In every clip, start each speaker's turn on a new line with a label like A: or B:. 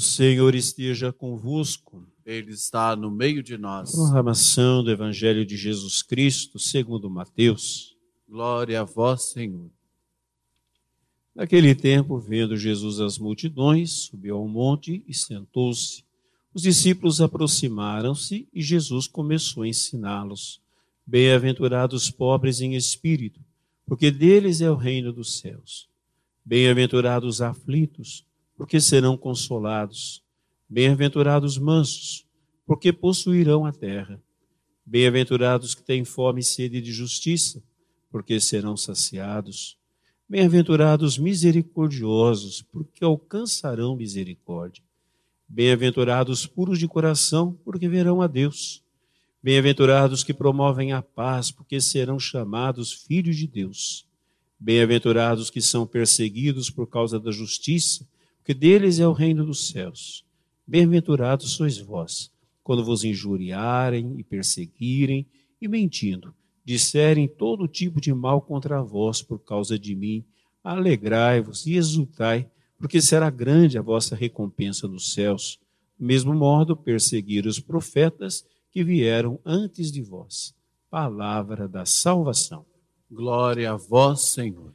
A: Senhor esteja convosco.
B: Ele está no meio de nós.
A: Proclamação do Evangelho de Jesus Cristo, segundo Mateus.
B: Glória a vós, Senhor.
A: Naquele tempo, vendo Jesus as multidões, subiu ao monte e sentou-se. Os discípulos aproximaram-se e Jesus começou a ensiná-los. Bem-aventurados pobres em espírito, porque deles é o reino dos céus. Bem-aventurados os aflitos, porque serão consolados. Bem-aventurados mansos, porque possuirão a terra. Bem-aventurados que têm fome e sede de justiça, porque serão saciados. Bem-aventurados misericordiosos, porque alcançarão misericórdia. Bem-aventurados puros de coração, porque verão a Deus. Bem-aventurados que promovem a paz, porque serão chamados filhos de Deus. Bem-aventurados que são perseguidos por causa da justiça, porque deles é o reino dos céus. Bem-aventurados sois vós, quando vos injuriarem e perseguirem, e mentindo, disserem todo tipo de mal contra vós por causa de mim. Alegrai-vos e exultai, porque será grande a vossa recompensa nos céus. Do mesmo modo, perseguir os profetas que vieram antes de vós. Palavra da salvação.
B: Glória a vós, Senhor.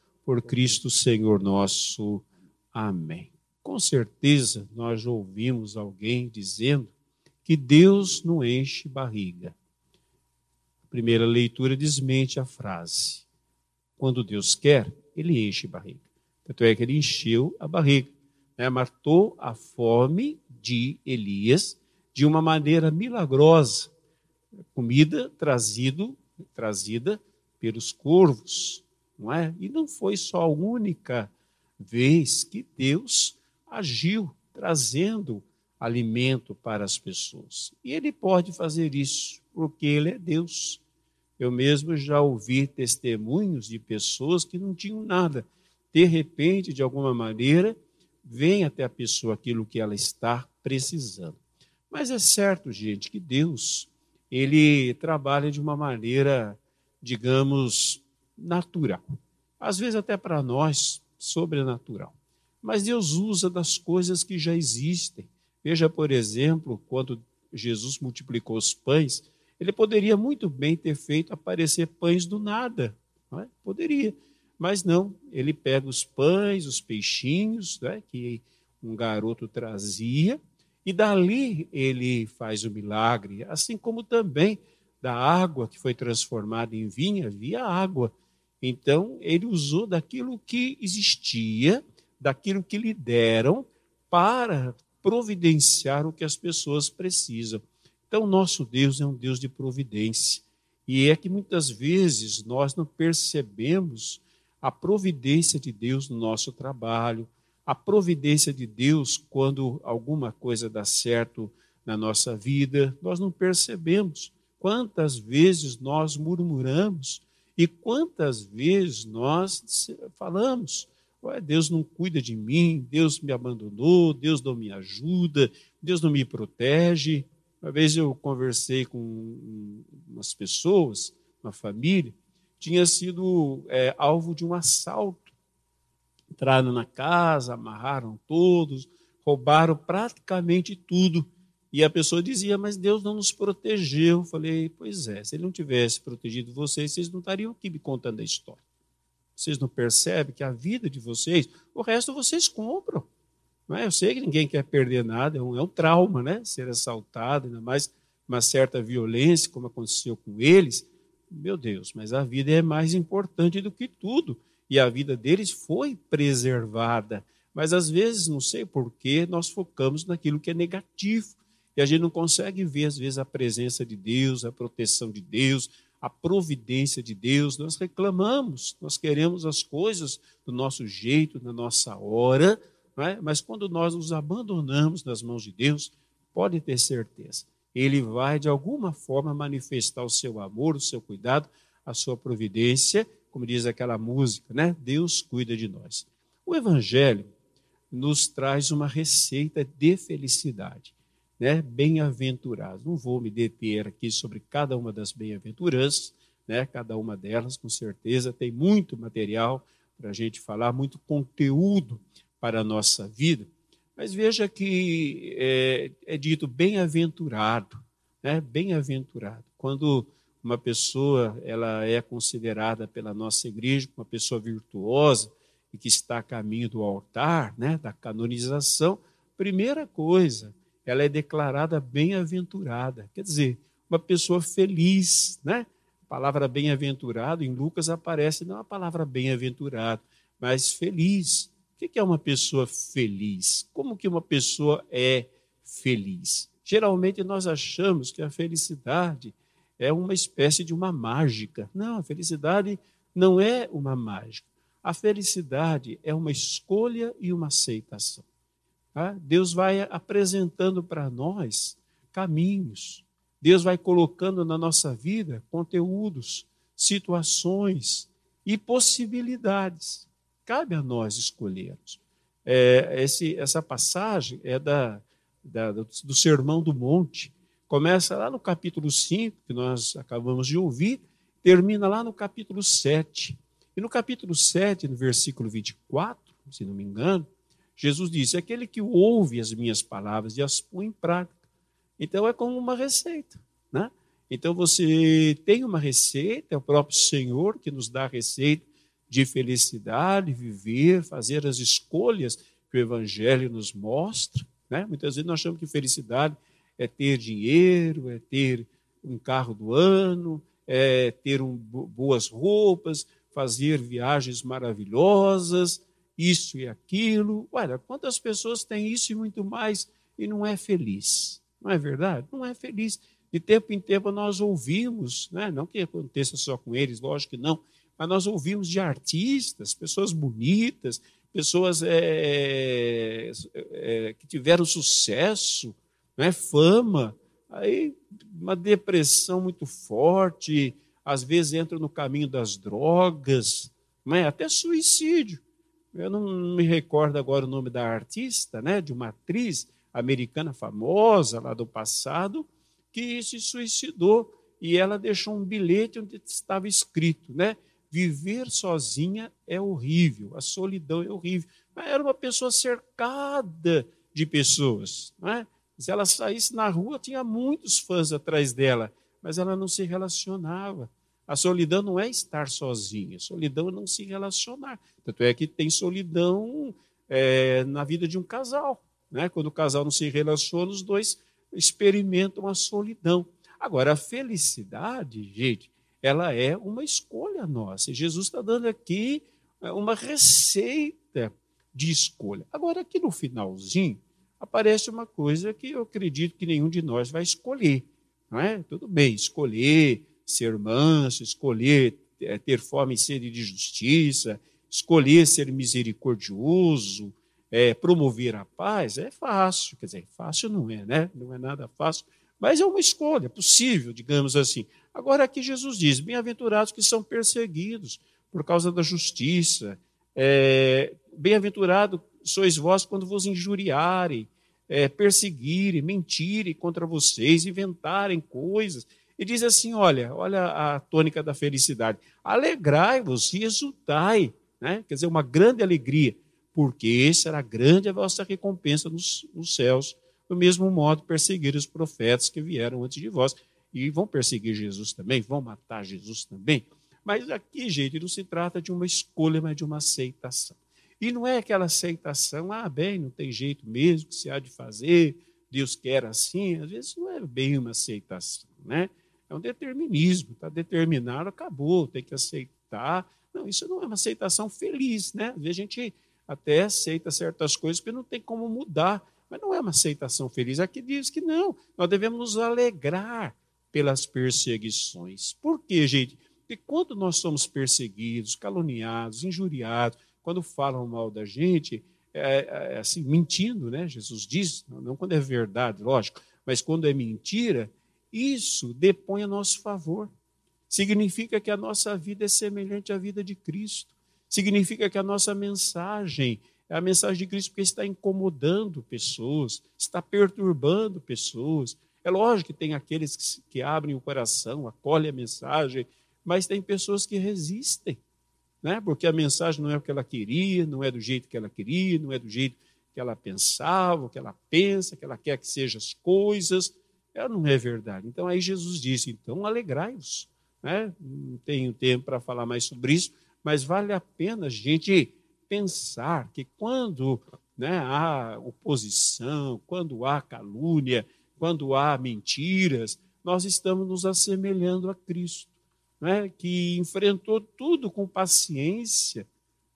A: por Cristo Senhor nosso. Amém. Com certeza nós ouvimos alguém dizendo que Deus não enche barriga. A primeira leitura desmente a frase. Quando Deus quer, ele enche barriga. Tanto é que ele encheu a barriga, né? matou a fome de Elias de uma maneira milagrosa. Comida trazido, trazida pelos corvos, não é? E não foi só a única vez que Deus agiu trazendo alimento para as pessoas. E ele pode fazer isso porque ele é Deus. Eu mesmo já ouvi testemunhos de pessoas que não tinham nada. De repente, de alguma maneira, vem até a pessoa aquilo que ela está precisando. Mas é certo, gente, que Deus, ele trabalha de uma maneira digamos, natural. Às vezes, até para nós, sobrenatural. Mas Deus usa das coisas que já existem. Veja, por exemplo, quando Jesus multiplicou os pães, ele poderia muito bem ter feito aparecer pães do nada. É? Poderia. Mas não, ele pega os pães, os peixinhos é? que um garoto trazia, e dali ele faz o milagre, assim como também da água que foi transformada em vinho, havia água. Então, ele usou daquilo que existia, daquilo que lhe deram, para providenciar o que as pessoas precisam. Então, nosso Deus é um Deus de providência. E é que muitas vezes nós não percebemos a providência de Deus no nosso trabalho, a providência de Deus quando alguma coisa dá certo na nossa vida, nós não percebemos. Quantas vezes nós murmuramos e quantas vezes nós falamos: Deus não cuida de mim, Deus me abandonou, Deus não me ajuda, Deus não me protege. Uma vez eu conversei com umas pessoas, uma família, tinha sido é, alvo de um assalto. Entraram na casa, amarraram todos, roubaram praticamente tudo. E a pessoa dizia, mas Deus não nos protegeu. Eu falei, pois é, se ele não tivesse protegido vocês, vocês não estariam aqui me contando a história. Vocês não percebem que a vida de vocês, o resto vocês compram. Não é? Eu sei que ninguém quer perder nada, é um, é um trauma, né? Ser assaltado, ainda mais uma certa violência, como aconteceu com eles. Meu Deus, mas a vida é mais importante do que tudo. E a vida deles foi preservada. Mas às vezes, não sei porquê, nós focamos naquilo que é negativo e a gente não consegue ver, às vezes, a presença de Deus, a proteção de Deus, a providência de Deus. Nós reclamamos, nós queremos as coisas do nosso jeito, na nossa hora, é? mas quando nós nos abandonamos nas mãos de Deus, pode ter certeza, Ele vai de alguma forma manifestar o seu amor, o seu cuidado, a sua providência, como diz aquela música, né? Deus cuida de nós. O Evangelho nos traz uma receita de felicidade, né? Bem-aventurados. Não vou me deter aqui sobre cada uma das bem-aventuranças, né? Cada uma delas, com certeza, tem muito material para a gente falar, muito conteúdo para a nossa vida. Mas veja que é, é dito bem-aventurado, né? Bem-aventurado. Quando uma pessoa ela é considerada pela nossa igreja uma pessoa virtuosa e que está a caminho do altar, né, da canonização, primeira coisa, ela é declarada bem-aventurada. Quer dizer, uma pessoa feliz, né? A palavra bem-aventurado em Lucas aparece não a palavra bem-aventurado, mas feliz. O que é uma pessoa feliz? Como que uma pessoa é feliz? Geralmente nós achamos que a felicidade é uma espécie de uma mágica. Não, a felicidade não é uma mágica. A felicidade é uma escolha e uma aceitação. Tá? Deus vai apresentando para nós caminhos. Deus vai colocando na nossa vida conteúdos, situações e possibilidades. Cabe a nós escolhermos. É, esse, essa passagem é da, da, do Sermão do Monte, Começa lá no capítulo 5, que nós acabamos de ouvir, termina lá no capítulo 7. E no capítulo 7, no versículo 24, se não me engano, Jesus disse: Aquele que ouve as minhas palavras e as põe em prática. Então é como uma receita. Né? Então você tem uma receita, é o próprio Senhor que nos dá a receita de felicidade, viver, fazer as escolhas que o Evangelho nos mostra. Né? Muitas vezes nós achamos que felicidade é ter dinheiro, é ter um carro do ano, é ter um, boas roupas, fazer viagens maravilhosas, isso e aquilo. Olha, quantas pessoas têm isso e muito mais e não é feliz? Não é verdade? Não é feliz. De tempo em tempo nós ouvimos, né? não que aconteça só com eles, lógico que não, mas nós ouvimos de artistas, pessoas bonitas, pessoas é, é, que tiveram sucesso, né, fama, aí uma depressão muito forte, às vezes entra no caminho das drogas, né, até suicídio. Eu não me recordo agora o nome da artista, né, de uma atriz americana famosa lá do passado, que se suicidou e ela deixou um bilhete onde estava escrito, né? Viver sozinha é horrível, a solidão é horrível. Mas era uma pessoa cercada de pessoas, não é? Se ela saísse na rua, tinha muitos fãs atrás dela, mas ela não se relacionava. A solidão não é estar sozinha, solidão é não se relacionar. Tanto é que tem solidão é, na vida de um casal. Né? Quando o casal não se relaciona, os dois experimentam a solidão. Agora, a felicidade, gente, ela é uma escolha nossa. E Jesus está dando aqui é, uma receita de escolha. Agora, aqui no finalzinho, aparece uma coisa que eu acredito que nenhum de nós vai escolher. Não é? Tudo bem, escolher ser manso, escolher é, ter fome e sede de justiça, escolher ser misericordioso, é, promover a paz, é fácil. Quer dizer, fácil não é, né? Não é nada fácil, mas é uma escolha possível, digamos assim. Agora aqui Jesus diz: bem-aventurados que são perseguidos por causa da justiça, é, bem-aventurado sois vós quando vos injuriarem, é, perseguirem, mentirem contra vocês, inventarem coisas. E diz assim: olha, olha a tônica da felicidade. Alegrai-vos e exultai, né? quer dizer, uma grande alegria, porque será grande a vossa recompensa nos, nos céus. Do mesmo modo, perseguir os profetas que vieram antes de vós. E vão perseguir Jesus também, vão matar Jesus também. Mas aqui, gente, não se trata de uma escolha, mas de uma aceitação. E não é aquela aceitação, ah, bem, não tem jeito mesmo que se há de fazer, Deus quer assim. Às vezes não é bem uma aceitação, né? É um determinismo, está determinado, acabou, tem que aceitar. Não, isso não é uma aceitação feliz, né? Às vezes a gente até aceita certas coisas que não tem como mudar, mas não é uma aceitação feliz. Aqui diz que não, nós devemos nos alegrar pelas perseguições. Por quê, gente? Porque quando nós somos perseguidos, caluniados, injuriados, quando falam mal da gente, é, é, assim, mentindo, né? Jesus diz, não quando é verdade, lógico, mas quando é mentira, isso depõe a nosso favor. Significa que a nossa vida é semelhante à vida de Cristo. Significa que a nossa mensagem é a mensagem de Cristo porque está incomodando pessoas, está perturbando pessoas. É lógico que tem aqueles que, abrem o coração, acolhem a mensagem, mas tem pessoas que resistem né? porque a mensagem não é o que ela queria, não é do jeito que ela queria, não é do jeito que ela pensava, o que ela pensa, que ela quer que sejam as coisas. Ela não é verdade. Então aí Jesus disse: então alegrai-vos. Né? Não tenho tempo para falar mais sobre isso, mas vale a pena a gente pensar que quando né, há oposição, quando há calúnia, quando há mentiras, nós estamos nos assemelhando a Cristo né, que enfrentou tudo com paciência,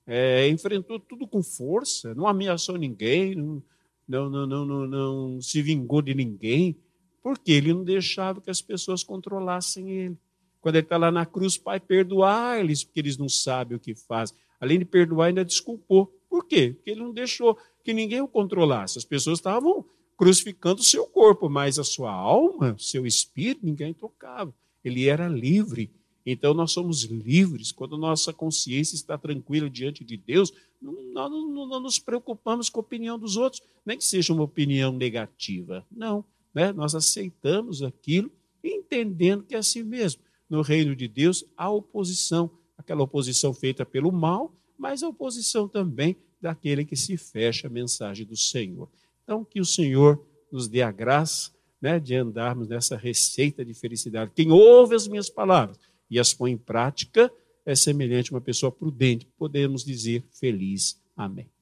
A: é, enfrentou tudo com força, não ameaçou ninguém, não, não, não, não, não se vingou de ninguém, porque ele não deixava que as pessoas controlassem ele. Quando ele está lá na cruz, Pai, perdoar eles, porque eles não sabem o que fazem. Além de perdoar, ainda desculpou. Por quê? Porque ele não deixou que ninguém o controlasse. As pessoas estavam crucificando o seu corpo, mas a sua alma, o seu espírito, ninguém tocava. Ele era livre. Então nós somos livres quando nossa consciência está tranquila diante de Deus. Nós não, não, nos preocupamos com a opinião dos outros, nem que seja uma opinião negativa. Não, né? nós aceitamos aquilo, entendendo que é assim mesmo. No reino de Deus há oposição, aquela oposição feita pelo mal, mas a oposição também daquele que se fecha a mensagem do Senhor. Então que o Senhor nos dê a graça né, de andarmos nessa receita de felicidade. Quem ouve as minhas palavras e as põe em prática, é semelhante a uma pessoa prudente, podemos dizer feliz. Amém.